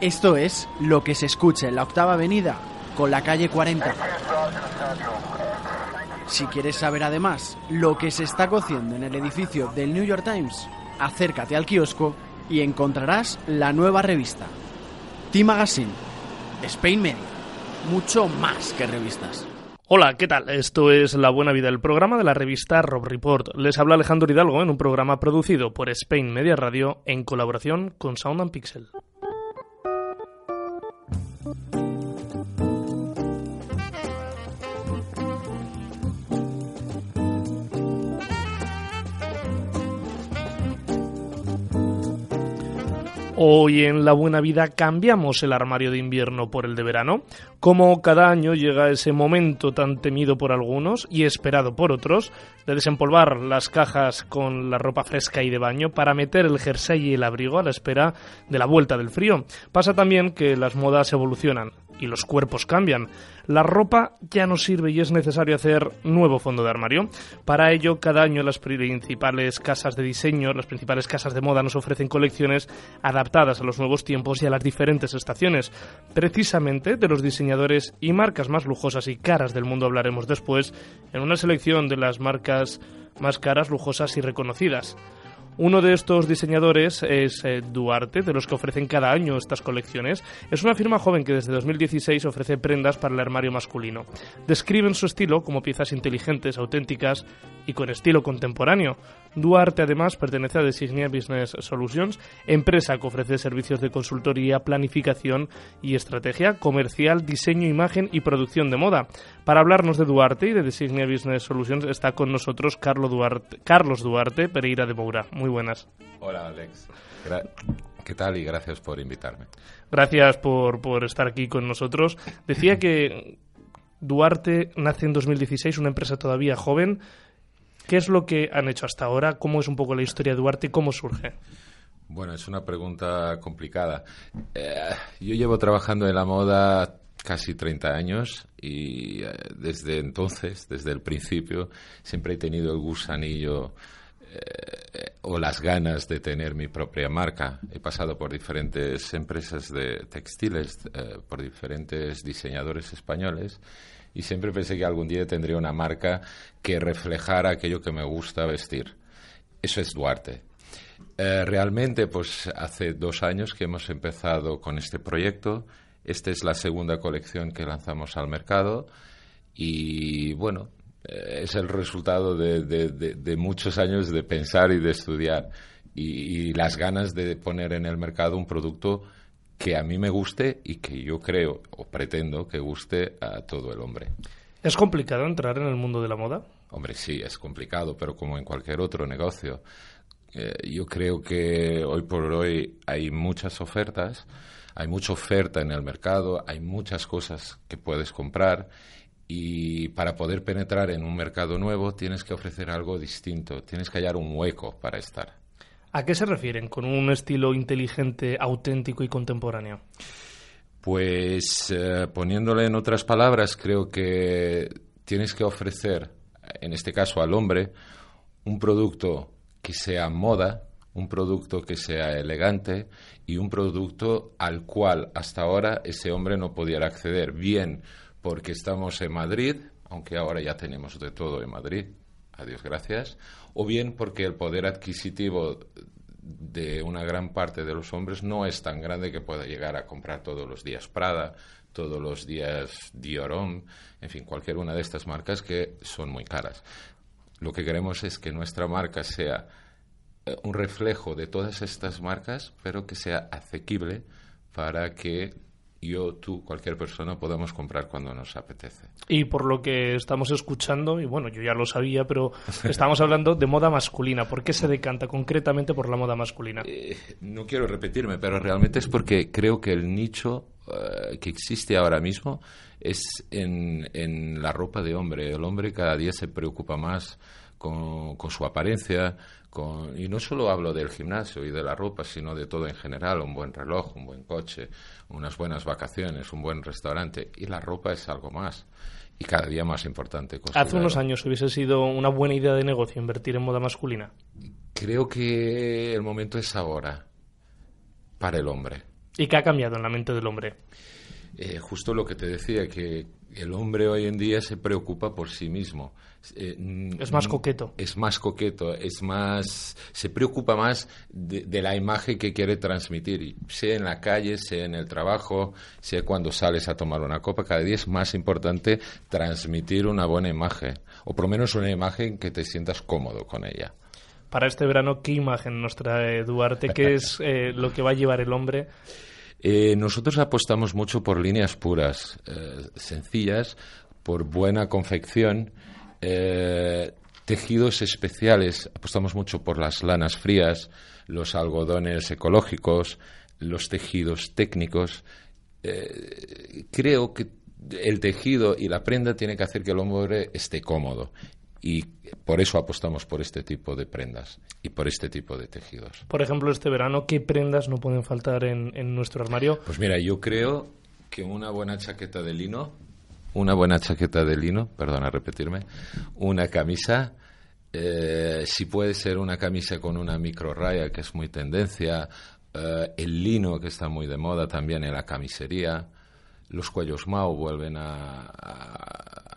Esto es lo que se escucha en la octava avenida con la calle 40. Si quieres saber además lo que se está cociendo en el edificio del New York Times, acércate al kiosco y encontrarás la nueva revista. T-Magazine, Spain Media, mucho más que revistas. Hola, ¿qué tal? Esto es La Buena Vida, el programa de la revista Rob Report. Les habla Alejandro Hidalgo en un programa producido por Spain Media Radio en colaboración con Sound and Pixel. Hoy en La Buena Vida cambiamos el armario de invierno por el de verano. Como cada año llega ese momento tan temido por algunos y esperado por otros de desempolvar las cajas con la ropa fresca y de baño para meter el jersey y el abrigo a la espera de la vuelta del frío. Pasa también que las modas evolucionan y los cuerpos cambian. La ropa ya no sirve y es necesario hacer nuevo fondo de armario. Para ello, cada año las principales casas de diseño, las principales casas de moda nos ofrecen colecciones adaptadas a los nuevos tiempos y a las diferentes estaciones. Precisamente de los diseñadores y marcas más lujosas y caras del mundo hablaremos después en una selección de las marcas más caras, lujosas y reconocidas. Uno de estos diseñadores es eh, Duarte, de los que ofrecen cada año estas colecciones. Es una firma joven que desde 2016 ofrece prendas para el armario masculino. Describen su estilo como piezas inteligentes, auténticas y con estilo contemporáneo. Duarte además pertenece a Designia Business Solutions, empresa que ofrece servicios de consultoría, planificación y estrategia comercial, diseño, imagen y producción de moda. Para hablarnos de Duarte y de Designia Business Solutions está con nosotros Carlos Duarte, Carlos Duarte Pereira de Moura. Muy buenas. Hola Alex. Gra ¿Qué tal? Y gracias por invitarme. Gracias por, por estar aquí con nosotros. Decía que Duarte nace en 2016, una empresa todavía joven. ¿Qué es lo que han hecho hasta ahora? ¿Cómo es un poco la historia de Duarte y cómo surge? Bueno, es una pregunta complicada. Eh, yo llevo trabajando en la moda casi 30 años y eh, desde entonces, desde el principio, siempre he tenido el gusanillo eh, o las ganas de tener mi propia marca. He pasado por diferentes empresas de textiles, eh, por diferentes diseñadores españoles y siempre pensé que algún día tendría una marca que reflejara aquello que me gusta vestir. Eso es Duarte. Eh, realmente, pues hace dos años que hemos empezado con este proyecto. Esta es la segunda colección que lanzamos al mercado y bueno, eh, es el resultado de, muchos años de pensar y de estudiar y, las ganas de poner en el mercado un producto que a mí me guste y que yo creo o pretendo que guste a todo el hombre. ¿Es complicado entrar en el mundo de la moda? Hombre, sí, es complicado, pero como en cualquier otro negocio. Eh, yo creo que hoy por hoy hay muchas ofertas, hay mucha oferta en el mercado, hay muchas cosas que puedes comprar y para poder penetrar en un mercado nuevo tienes que ofrecer algo distinto, tienes que hallar un hueco para estar. ¿A qué se refieren con un estilo inteligente, auténtico y contemporáneo? Pues eh, poniéndole en otras palabras, creo que tienes que ofrecer, en este caso al hombre, un producto que sea moda, un producto que sea elegante y un producto al cual hasta ahora ese hombre no pudiera acceder, bien porque estamos en Madrid, aunque ahora ya tenemos de todo en Madrid, adiós gracias, o bien porque el poder adquisitivo de una gran parte de los hombres no es tan grande que pueda llegar a comprar todos los días Prada, todos los días Diorom, en fin, cualquier una de estas marcas que son muy caras. Lo que queremos es que nuestra marca sea eh, un reflejo de todas estas marcas, pero que sea asequible para que yo, tú, cualquier persona podemos comprar cuando nos apetece. Y por lo que estamos escuchando, y bueno, yo ya lo sabía, pero estamos hablando de moda masculina. ¿Por qué se decanta concretamente por la moda masculina? Eh, no quiero repetirme, pero realmente es porque creo que el nicho eh, que existe ahora mismo es en, en, la ropa de hombre. El hombre cada día se preocupa más con, con su apariencia, y no solo hablo del gimnasio y de la ropa, sino de todo en general, un buen reloj, un buen coche, unas buenas vacaciones, un buen restaurante. Y la ropa es algo más y cada día más importante. Hace unos años hubiese sido una buena idea de negocio invertir en moda masculina. Creo que el momento es ahora para el hombre. ¿Y qué ha cambiado en la mente del hombre? Eh, justo lo que te decía, que el hombre hoy en día se preocupa por sí mismo. Eh, es más coqueto. Es más coqueto, es más, se preocupa más de, la imagen que quiere transmitir, sea en la calle, sea en el trabajo, sea cuando sales a tomar una copa, cada día es más importante transmitir una buena imagen, o por lo menos una imagen que te sientas cómodo con ella. Para este verano, ¿qué imagen nos trae Duarte? ¿Qué es eh, lo que va a llevar el hombre? Eh, nosotros apostamos mucho por líneas puras, eh, sencillas, por buena confección, eh, tejidos especiales. Apostamos mucho por las lanas frías, los algodones ecológicos, los tejidos técnicos. creo que el tejido y la prenda tiene que hacer que el hombre esté cómodo y por eso apostamos por este tipo de prendas y por este tipo de tejidos. Por ejemplo, este verano, ¿qué prendas no pueden faltar en, nuestro armario? Pues mira, yo creo que una buena chaqueta de lino, una buena chaqueta de lino, perdona repetirme, una camisa, eh, si puede ser una camisa con una micro raya, que es muy tendencia, eh, el lino, que está muy de moda también en la camisería, los cuellos Mao vuelven a,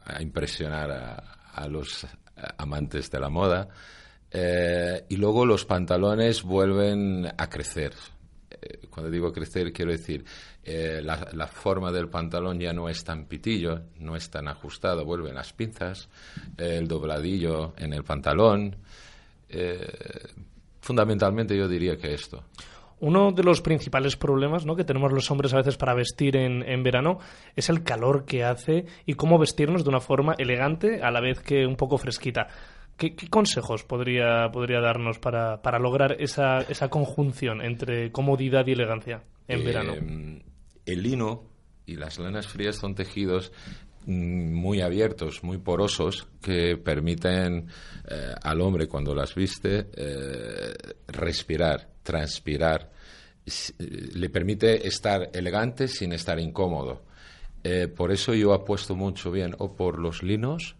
a impresionar a, a los amantes de la moda. Eh, y luego los pantalones vuelven a crecer. Eh, cuando digo crecer, quiero decir, eh, la, forma del pantalón ya no es tan pitillo, no es tan ajustado, vuelven las pinzas, el dobladillo en el pantalón. fundamentalmente yo diría que esto. Uno de los principales problemas ¿no? que tenemos los hombres a veces para vestir en, en, verano es el calor que hace y cómo vestirnos de una forma elegante a la vez que un poco fresquita. ¿Qué, consejos podría, podría darnos para, para lograr esa, esa, conjunción entre comodidad y elegancia en eh, verano? El lino y las lanas frías son tejidos mm, muy abiertos, muy porosos, que permiten eh, al hombre cuando las viste eh, respirar, transpirar le permite estar elegante sin estar incómodo. Eh, por eso yo apuesto mucho bien o por los linos,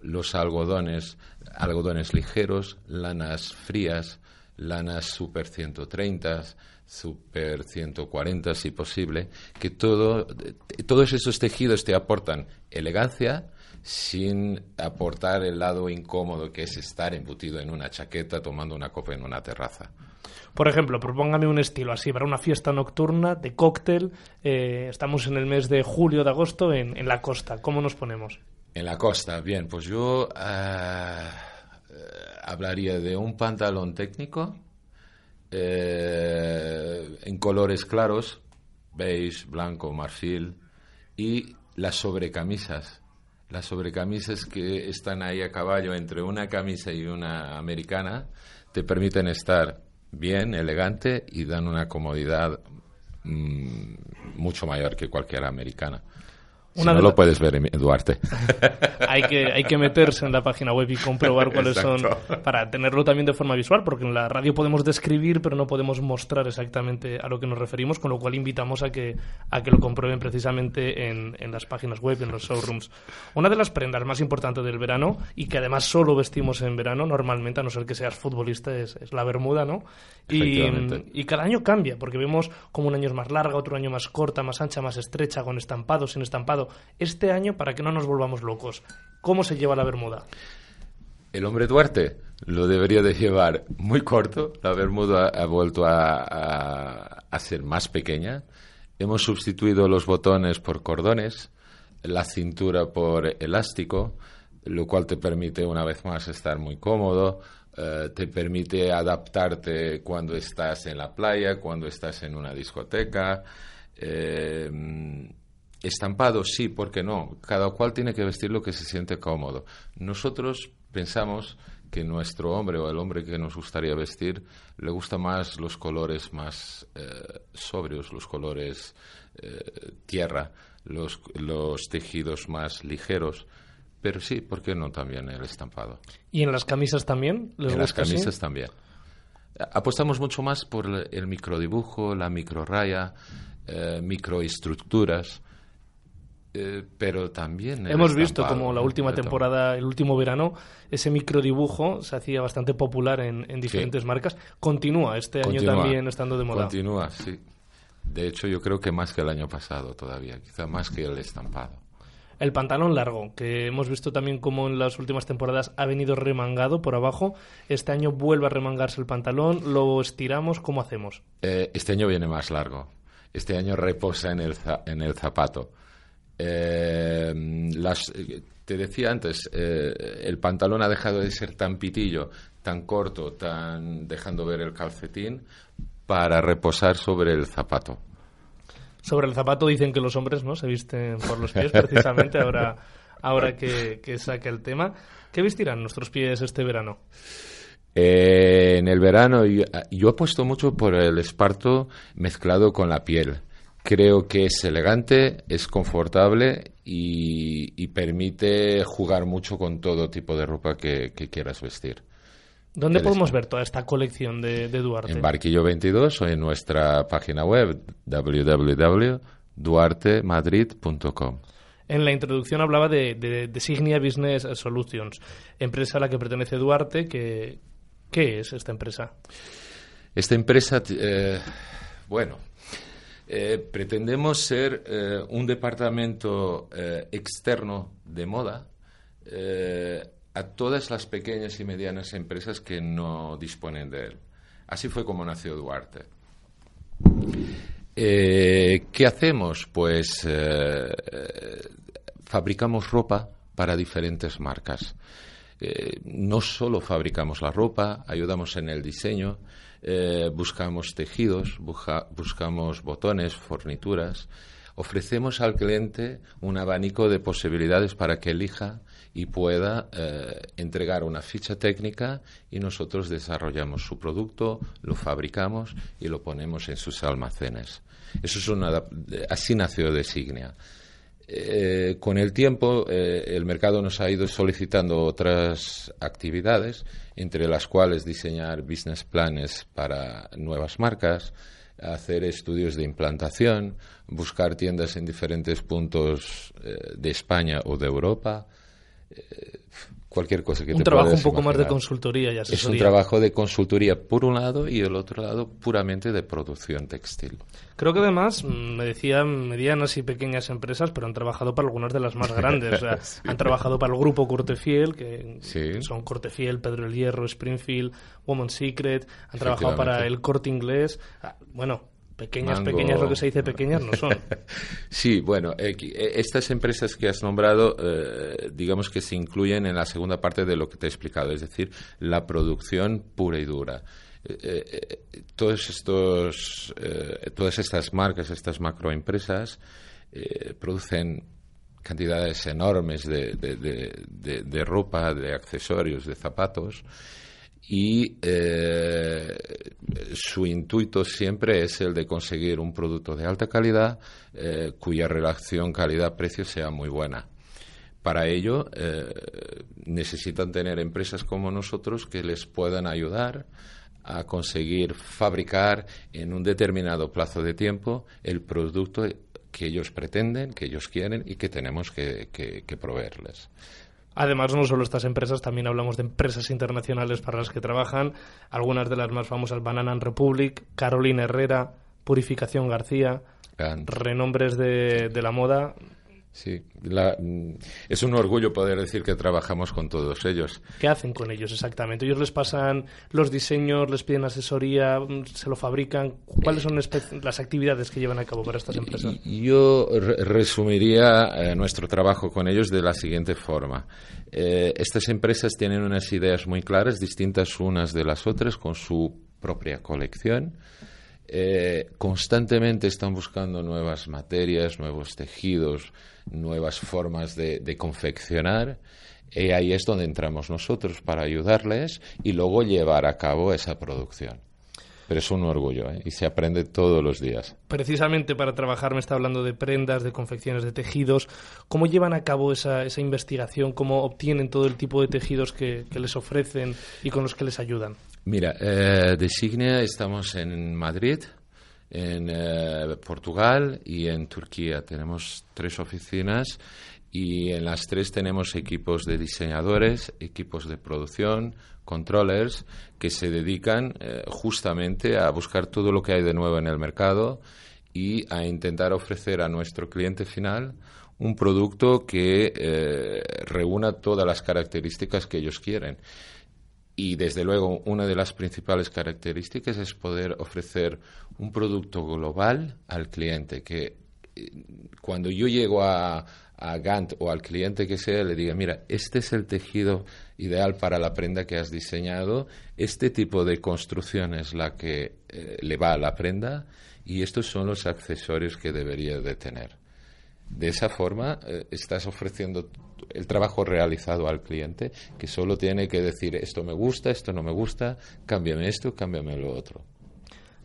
los algodones, algodones ligeros, lanas frías, lanas super 130, super 140 si posible, que todo, todos esos tejidos te aportan elegancia sin aportar el lado incómodo que es estar embutido en una chaqueta tomando una copa en una terraza. Por ejemplo, propóngame un estilo así para una fiesta nocturna de cóctel. Eh, estamos en el mes de julio, de agosto, en, la costa. ¿Cómo nos ponemos? En la costa, bien. Pues yo eh, hablaría de un pantalón técnico eh, en colores claros, beige, blanco, marfil, y las sobrecamisas. Las sobrecamisas que están ahí a caballo entre una camisa y una americana te permiten estar bien, elegante y dan una comodidad mm, mucho mayor que cualquier americana no lo puedes ver, Duarte. hay, que, hay que meterse en la página web y comprobar cuáles son, para tenerlo también de forma visual, porque en la radio podemos describir, pero no podemos mostrar exactamente a lo que nos referimos, con lo cual invitamos a que, a que lo comprueben precisamente en, en las páginas web, en los showrooms. Una de las prendas más importantes del verano, y que además solo vestimos en verano, normalmente, a no ser que seas futbolista, es, es la bermuda, ¿no? Y, y cada año cambia, porque vemos como un año es más larga, otro año más corta, más ancha, más estrecha, con estampado, sin estampado este año para que no nos volvamos locos. ¿Cómo se lleva la bermuda? El hombre Duarte lo debería de llevar muy corto. La bermuda ha vuelto a, ser más pequeña. Hemos sustituido los botones por cordones, la cintura por elástico, lo cual te permite una vez más estar muy cómodo, eh, te permite adaptarte cuando estás en la playa, cuando estás en una discoteca. Eh, estampado, sí, ¿por qué no? Cada cual tiene que vestir lo que se siente cómodo. Nosotros pensamos que nuestro hombre o el hombre que nos gustaría vestir le gusta más los colores más eh, sobrios, los colores eh, tierra, los, los tejidos más ligeros. Pero sí, ¿por qué no también el estampado? ¿Y en las camisas también? en las camisas también. Apostamos mucho más por el microdibujo, la microraya, eh, microestructuras. Eh, pero también hemos visto como la última temporada, el último verano, ese microdibujo se hacía bastante popular en, diferentes marcas. Continúa este año también estando de moda. Continúa, sí. De hecho, yo creo que más que el año pasado todavía, quizá más que el estampado. El pantalón largo, que hemos visto también como en las últimas temporadas ha venido remangado por abajo. Este año vuelve a remangarse el pantalón, lo estiramos, ¿cómo hacemos? Eh, este año viene más largo. Este año reposa en el, en el zapato. Eh, las, te decía antes, eh, el pantalón ha dejado de ser tan pitillo, tan corto, tan dejando ver el calcetín, para reposar sobre el zapato. Sobre el zapato dicen que los hombres no se visten por los pies, precisamente ahora, ahora que, que saque el tema. ¿Qué vestirán nuestros pies este verano? Eh, en el verano yo, yo apuesto mucho por el esparto mezclado con la piel. Creo que es elegante, es confortable y, permite jugar mucho con todo tipo de ropa que, quieras vestir. ¿Dónde podemos ver toda esta colección de, Duarte? En Barquillo 22 o en nuestra página web www.duartemadrid.com. En la introducción hablaba de, de, Signia Business Solutions, empresa a la que pertenece Duarte. Que, ¿Qué es esta empresa? Esta empresa, eh, bueno, eh, pretendemos ser eh, un departamento eh, externo de moda a todas las pequeñas y medianas empresas que no disponen de él. Así fue como nació Duarte. ¿Qué hacemos? Pues fabricamos ropa para diferentes marcas. no solo fabricamos la ropa, ayudamos en el diseño, eh, buscamos tejidos, buscamos botones, fornituras. Ofrecemos al cliente un abanico de posibilidades para que elija y pueda eh, entregar una ficha técnica y nosotros desarrollamos su producto, lo fabricamos y lo ponemos en sus almacenes. Eso es una, así nació Designia. Eh, con el tiempo, eh, el mercado nos ha ido solicitando otras actividades, entre las cuales diseñar business planes para nuevas marcas, hacer estudios de implantación, buscar tiendas en diferentes puntos eh, de España o de Europa cualquier cosa que un trabajo un poco más de consultoría y asesoría. Es un trabajo de consultoría por un lado y el otro lado puramente de producción textil. Creo que además, mm, me decían medianas y pequeñas empresas, pero han trabajado para algunas de las más grandes. Han trabajado para el grupo Cortefiel, que son Cortefiel, Pedro el Hierro, Springfield, Woman's Secret. Han trabajado para el Corte Inglés. Ah, bueno, Pequeñas, pequeñas, lo que se dice pequeñas no son. sí, bueno, eh, eh, estas empresas que has nombrado, eh, digamos que se incluyen en la segunda parte de lo que te he explicado, es decir, la producción pura y dura. todos estos, todas estas marcas, estas macroempresas, producen cantidades enormes de, de ropa, de accesorios, de zapatos y eh, su intuito siempre es el de conseguir un producto de alta calidad eh, cuya relación calidad-precio sea muy buena. Para ello eh, necesitan tener empresas como nosotros que les puedan ayudar a conseguir fabricar en un determinado plazo de tiempo el producto que ellos pretenden, que ellos quieren y que tenemos que proveerles. Además, no solo estas empresas, también hablamos de empresas internacionales para las que trabajan, algunas de las más famosas, Banana Republic, Carolina Herrera, Purificación García, renombres de, de la moda Sí, mm, es un orgullo poder decir que trabajamos con todos ellos. ¿Qué hacen con ellos exactamente? ¿Ellos les pasan los diseños, les piden asesoría, mm, se lo fabrican? ¿Cuáles son las actividades que llevan a cabo para estas empresas? Yo resumiría eh, nuestro trabajo con ellos de la siguiente forma. Eh, estas empresas tienen unas ideas muy claras, distintas unas de las otras, con su propia colección eh, constantemente están buscando nuevas materias, nuevos tejidos, nuevas formas de, confeccionar. Y ahí es donde entramos nosotros para ayudarles y luego llevar a cabo esa producción. Pero es un orgullo ¿eh? y se aprende todos los días. Precisamente para trabajar me está hablando de prendas, de confecciones, de tejidos. ¿Cómo llevan a cabo esa, esa investigación? ¿Cómo obtienen todo el tipo de tejidos que les ofrecen y con los que les ayudan? Mira, eh, de Signia estamos en Madrid, en eh, Portugal y en Turquía. Tenemos tres oficinas y en las tres tenemos equipos de diseñadores, equipos de producción, controllers que se dedican eh, justamente a buscar todo lo que hay de nuevo en el mercado y a intentar ofrecer a nuestro cliente final un producto que eh, reúna todas las características que ellos quieren. Y desde luego una de las principales características es poder ofrecer un producto global al cliente, que eh, cuando yo llego a, a Gant o al cliente que sea, le diga, mira, este es el tejido ideal para la prenda que has diseñado, este tipo de construcción es la que eh, le va a la prenda y estos son los accesorios que debería de tener. De esa forma eh, estás ofreciendo el trabajo realizado al cliente que solo tiene que decir esto me gusta, esto no me gusta, cámbiame esto, cámbiame lo otro.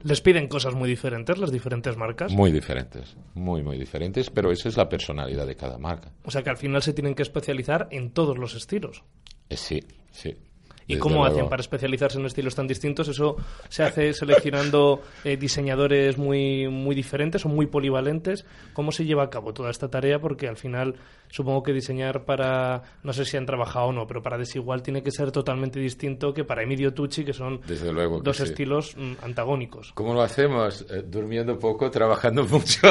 ¿Les piden cosas muy diferentes las diferentes marcas? Muy diferentes, muy, muy diferentes, pero eso es la personalidad de cada marca. O sea que al final se tienen que especializar en todos los estilos. Eh, sí, sí. ¿Y cómo luego. hacen para especializarse en estilos tan distintos? ¿Eso se hace seleccionando eh, diseñadores muy, muy diferentes o muy polivalentes? ¿Cómo se lleva a cabo toda esta tarea? Porque al final supongo que diseñar para, no sé si han trabajado o no, pero para Desigual tiene que ser totalmente distinto que para Emilio Tucci, que son Desde luego que dos sí. estilos mm, antagónicos. ¿Cómo lo hacemos? Eh, durmiendo poco, trabajando mucho,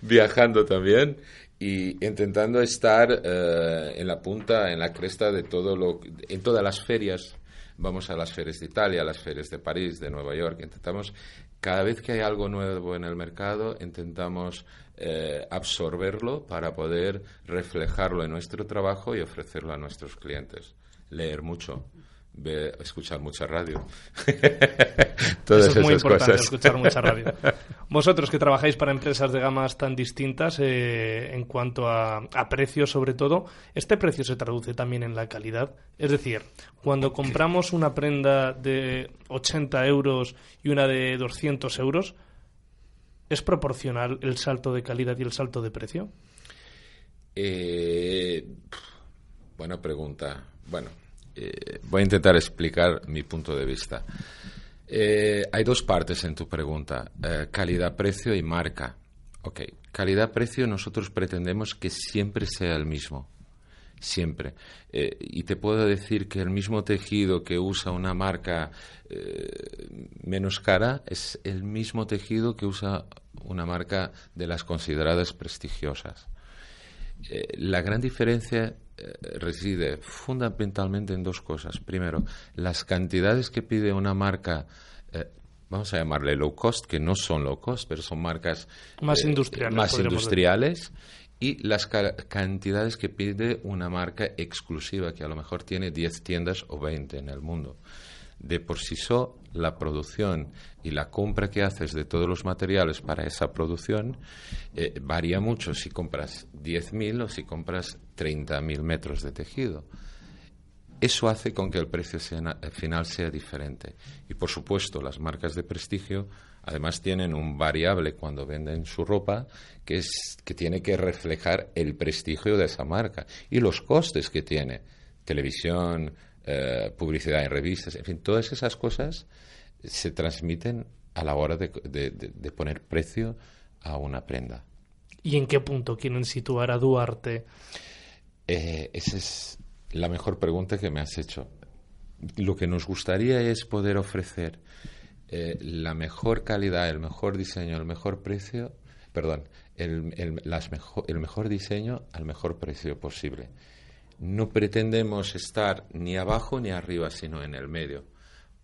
viajando también y intentando estar eh, en la punta, en la cresta de todo lo, en todas las ferias. Vamos a las ferias de Italia, a las ferias de París, de Nueva York. Intentamos, cada vez que hay algo nuevo en el mercado, intentamos eh, absorberlo para poder reflejarlo en nuestro trabajo y ofrecerlo a nuestros clientes. Leer mucho, escuchar mucha radio. Todas Eso es muy esas importante, cosas. escuchar mucha radio. Vosotros que trabajáis para empresas de gamas tan distintas eh, en cuanto a, a precios sobre todo, ¿este precio se traduce también en la calidad? Es decir, cuando compramos una prenda de 80 euros y una de 200 euros, ¿es proporcional el salto de calidad y el salto de precio? Eh, buena pregunta. Bueno, eh, voy a intentar explicar mi punto de vista. Eh, hay dos partes en tu pregunta, eh, calidad-precio y marca. Ok, calidad-precio nosotros pretendemos que siempre sea el mismo, siempre. Y te puedo decir que el mismo tejido que usa una marca menos cara es el mismo tejido que usa una marca de las consideradas prestigiosas. La gran diferencia reside fundamentalmente en dos cosas. Primero, las cantidades que pide una marca, eh, vamos a llamarle low cost, que no son low cost, pero son marcas Más eh, industriales, más industriales, y las ca- cantidades que pide una marca exclusiva, que a lo mejor tiene 10 tiendas o 20 en el mundo. De por sí solo, la producción y la compra que haces de todos los materiales para esa producción eh, varía mucho si compras 10.000 o si compras 30.000 metros de tejido. Eso hace con que el precio eh, final sea diferente. Y por supuesto, las marcas de prestigio además tienen un variable cuando venden su ropa que es que tiene que reflejar el prestigio de esa marca y los costes que tiene. Televisión, eh, publicidad en revistas, en fin, todas esas cosas se transmiten a la hora de, de- de- de poner precio a una prenda. ¿Y en qué punto quieren situar a Duarte? Eh, esa es la mejor pregunta que me has hecho. Lo que nos gustaría es poder ofrecer eh, la mejor calidad, el mejor diseño, el mejor precio, perdón, el, el- las mejo- el mejor diseño al mejor precio posible. No pretendemos estar ni abajo ni arriba, sino en el medio.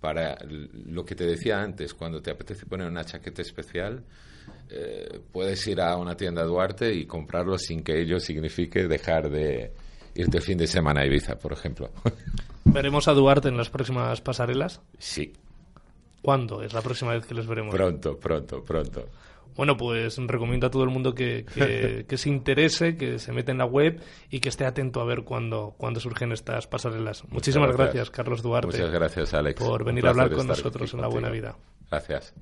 Para lo que te decía antes, cuando te apetece poner una chaqueta especial, eh, puedes ir a una tienda Duarte y comprarlo sin que ello signifique dejar de irte el fin de semana a Ibiza, por ejemplo. ¿Veremos a Duarte en las próximas pasarelas? sí. ¿Cuándo es la próxima vez que les veremos? Pronto, pronto, pronto. Bueno, pues recomiendo a todo el mundo que, que, se interese, que se meta en la web y que esté atento a ver cuándo, cuándo surgen estas pasarelas. Muchísimas gracias. Carlos Duarte. Muchas gracias, Alex. Por venir a hablar con nosotros en La Buena Vida. Gracias.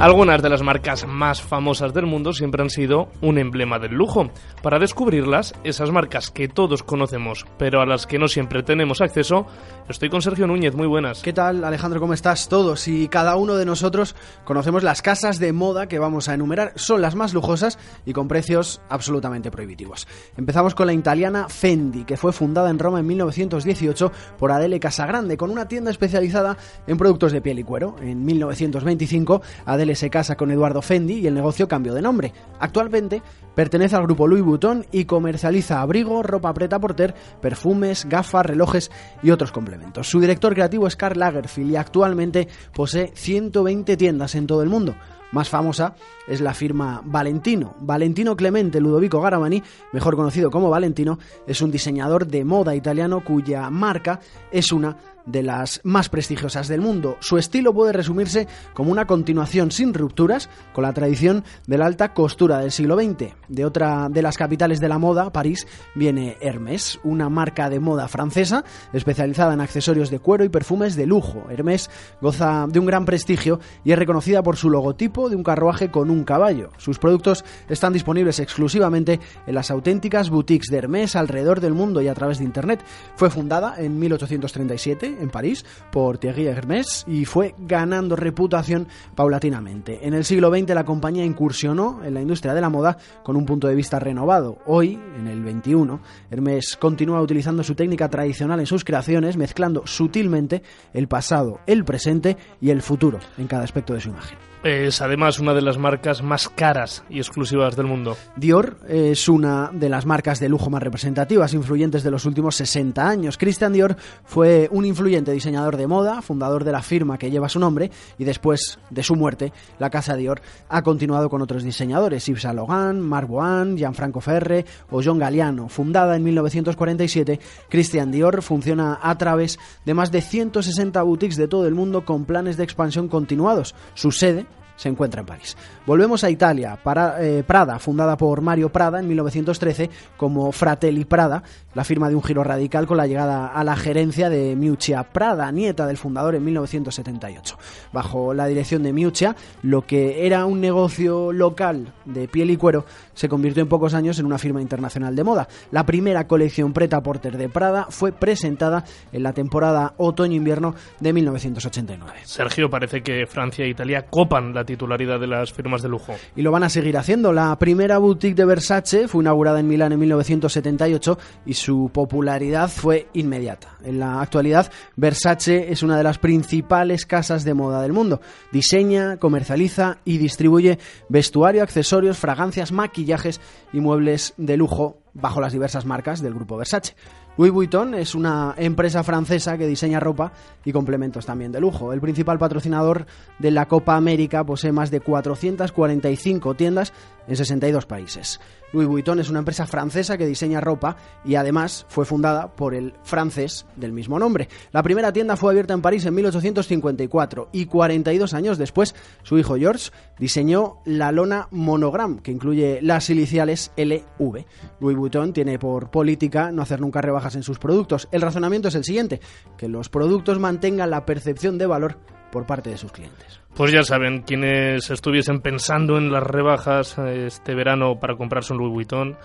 Algunas de las marcas más famosas del mundo siempre han sido un emblema del lujo. Para descubrirlas, esas marcas que todos conocemos, pero a las que no siempre tenemos acceso, estoy con Sergio Núñez. Muy buenas. ¿Qué tal, Alejandro? ¿Cómo estás? Todos y cada uno de nosotros conocemos las casas de moda que vamos a enumerar. Son las más lujosas y con precios absolutamente prohibitivos. Empezamos con la italiana Fendi, que fue fundada en Roma en 1918 por Adele Casagrande, con una tienda especializada en productos de piel y cuero. En 1925, Adele se casa con Eduardo Fendi y el negocio cambió de nombre. Actualmente pertenece al grupo Louis Vuitton y comercializa abrigo, ropa preta porter, perfumes, gafas, relojes y otros complementos. Su director creativo es Karl Lagerfeld y actualmente posee 120 tiendas en todo el mundo más famosa es la firma Valentino. Valentino Clemente Ludovico Garavani, mejor conocido como Valentino, es un diseñador de moda italiano cuya marca es una de las más prestigiosas del mundo. Su estilo puede resumirse como una continuación sin rupturas con la tradición de la alta costura del siglo XX. De otra de las capitales de la moda, París, viene Hermès, una marca de moda francesa especializada en accesorios de cuero y perfumes de lujo. Hermès goza de un gran prestigio y es reconocida por su logotipo de un carruaje con un caballo. Sus productos están disponibles exclusivamente en las auténticas boutiques de Hermès alrededor del mundo y a través de Internet. Fue fundada en 1837 en París por Thierry Hermès y fue ganando reputación paulatinamente. En el siglo XX la compañía incursionó en la industria de la moda con un punto de vista renovado. Hoy, en el XXI, Hermès continúa utilizando su técnica tradicional en sus creaciones, mezclando sutilmente el pasado, el presente y el futuro en cada aspecto de su imagen. Es además una de las marcas más caras y exclusivas del mundo. Dior es una de las marcas de lujo más representativas, influyentes de los últimos 60 años. Christian Dior fue un influyente diseñador de moda, fundador de la firma que lleva su nombre, y después de su muerte, la casa Dior ha continuado con otros diseñadores, Yves Saint Laurent, Marc Bohan, Gianfranco Ferre o John Galliano. Fundada en 1947, Christian Dior funciona a través de más de 160 boutiques de todo el mundo con planes de expansión continuados. Su sede se encuentra en París. Volvemos a Italia. Para, eh, Prada, fundada por Mario Prada en 1913 como Fratelli Prada, la firma de un giro radical con la llegada a la gerencia de Miuccia Prada, nieta del fundador en 1978. Bajo la dirección de Miuccia, lo que era un negocio local de piel y cuero se convirtió en pocos años en una firma internacional de moda. La primera colección Preta Porter de Prada fue presentada en la temporada otoño-invierno de 1989. Sergio, parece que Francia e Italia copan la titularidad de las firmas de lujo. Y lo van a seguir haciendo. La primera boutique de Versace fue inaugurada en Milán en 1978 y su popularidad fue inmediata. En la actualidad, Versace es una de las principales casas de moda del mundo. Diseña, comercializa y distribuye vestuario, accesorios, fragancias, maquillajes y muebles de lujo bajo las diversas marcas del grupo Versace. Louis Vuitton es una empresa francesa que diseña ropa y complementos también de lujo. El principal patrocinador de la Copa América posee más de 445 tiendas en 62 países. Louis Vuitton es una empresa francesa que diseña ropa y además fue fundada por el francés del mismo nombre. La primera tienda fue abierta en París en 1854 y 42 años después su hijo George diseñó la lona Monogram que incluye las iniciales LV. Louis Vuitton tiene por política no hacer nunca rebajas en sus productos. El razonamiento es el siguiente, que los productos mantengan la percepción de valor por parte de sus clientes. Pues ya saben, quienes estuviesen pensando en las rebajas este verano para comprarse un Louis Vuitton,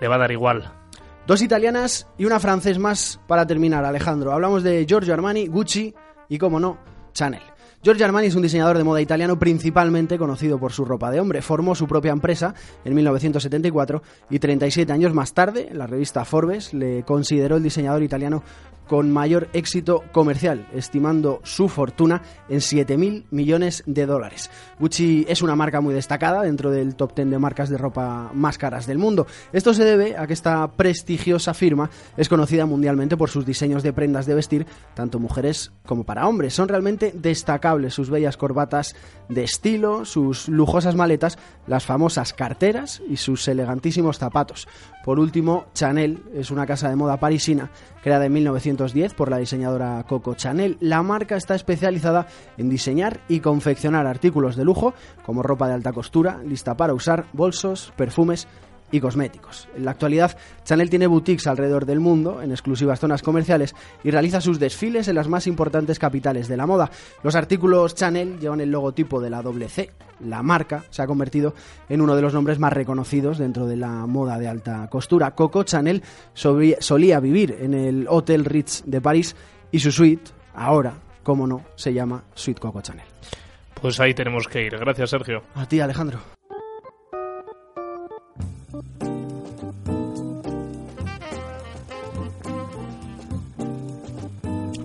le va a dar igual. Dos italianas y una francés más para terminar, Alejandro. Hablamos de Giorgio Armani, Gucci y, como no, Chanel. Giorgio Armani es un diseñador de moda italiano principalmente conocido por su ropa de hombre. Formó su propia empresa en 1974 y 37 años más tarde, la revista Forbes le consideró el diseñador italiano con mayor éxito comercial, estimando su fortuna en 7.000 millones de dólares. Gucci es una marca muy destacada dentro del top 10 de marcas de ropa más caras del mundo. Esto se debe a que esta prestigiosa firma es conocida mundialmente por sus diseños de prendas de vestir, tanto mujeres como para hombres. Son realmente destacables sus bellas corbatas de estilo, sus lujosas maletas, las famosas carteras y sus elegantísimos zapatos. Por último, Chanel es una casa de moda parisina creada en 1910 por la diseñadora Coco Chanel. La marca está especializada en diseñar y confeccionar artículos de lujo como ropa de alta costura, lista para usar, bolsos, perfumes y cosméticos. En la actualidad, Chanel tiene boutiques alrededor del mundo, en exclusivas zonas comerciales, y realiza sus desfiles en las más importantes capitales de la moda. Los artículos Chanel llevan el logotipo de la C. La marca se ha convertido en uno de los nombres más reconocidos dentro de la moda de alta costura. Coco Chanel solía vivir en el Hotel Ritz de París y su suite, ahora, como no, se llama Suite Coco Chanel. Pues ahí tenemos que ir. Gracias, Sergio. A ti, Alejandro.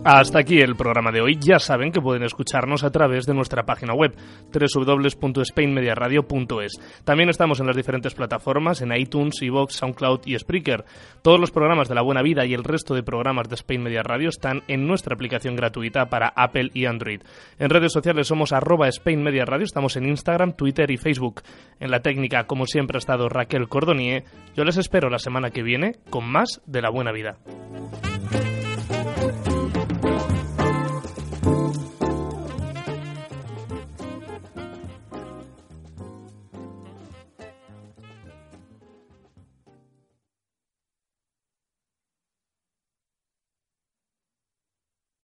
Hasta aquí el programa de hoy. Ya saben que pueden escucharnos a través de nuestra página web www.spainmediaradio.es. También estamos en las diferentes plataformas en iTunes, Evox, SoundCloud y Spreaker. Todos los programas de La Buena Vida y el resto de programas de Spain Media Radio están en nuestra aplicación gratuita para Apple y Android. En redes sociales somos arroba Spain Media Radio, estamos en Instagram, Twitter y Facebook. En la técnica, como siempre, ha estado Raquel Cordonier. Yo les espero la semana que viene con más de La Buena Vida.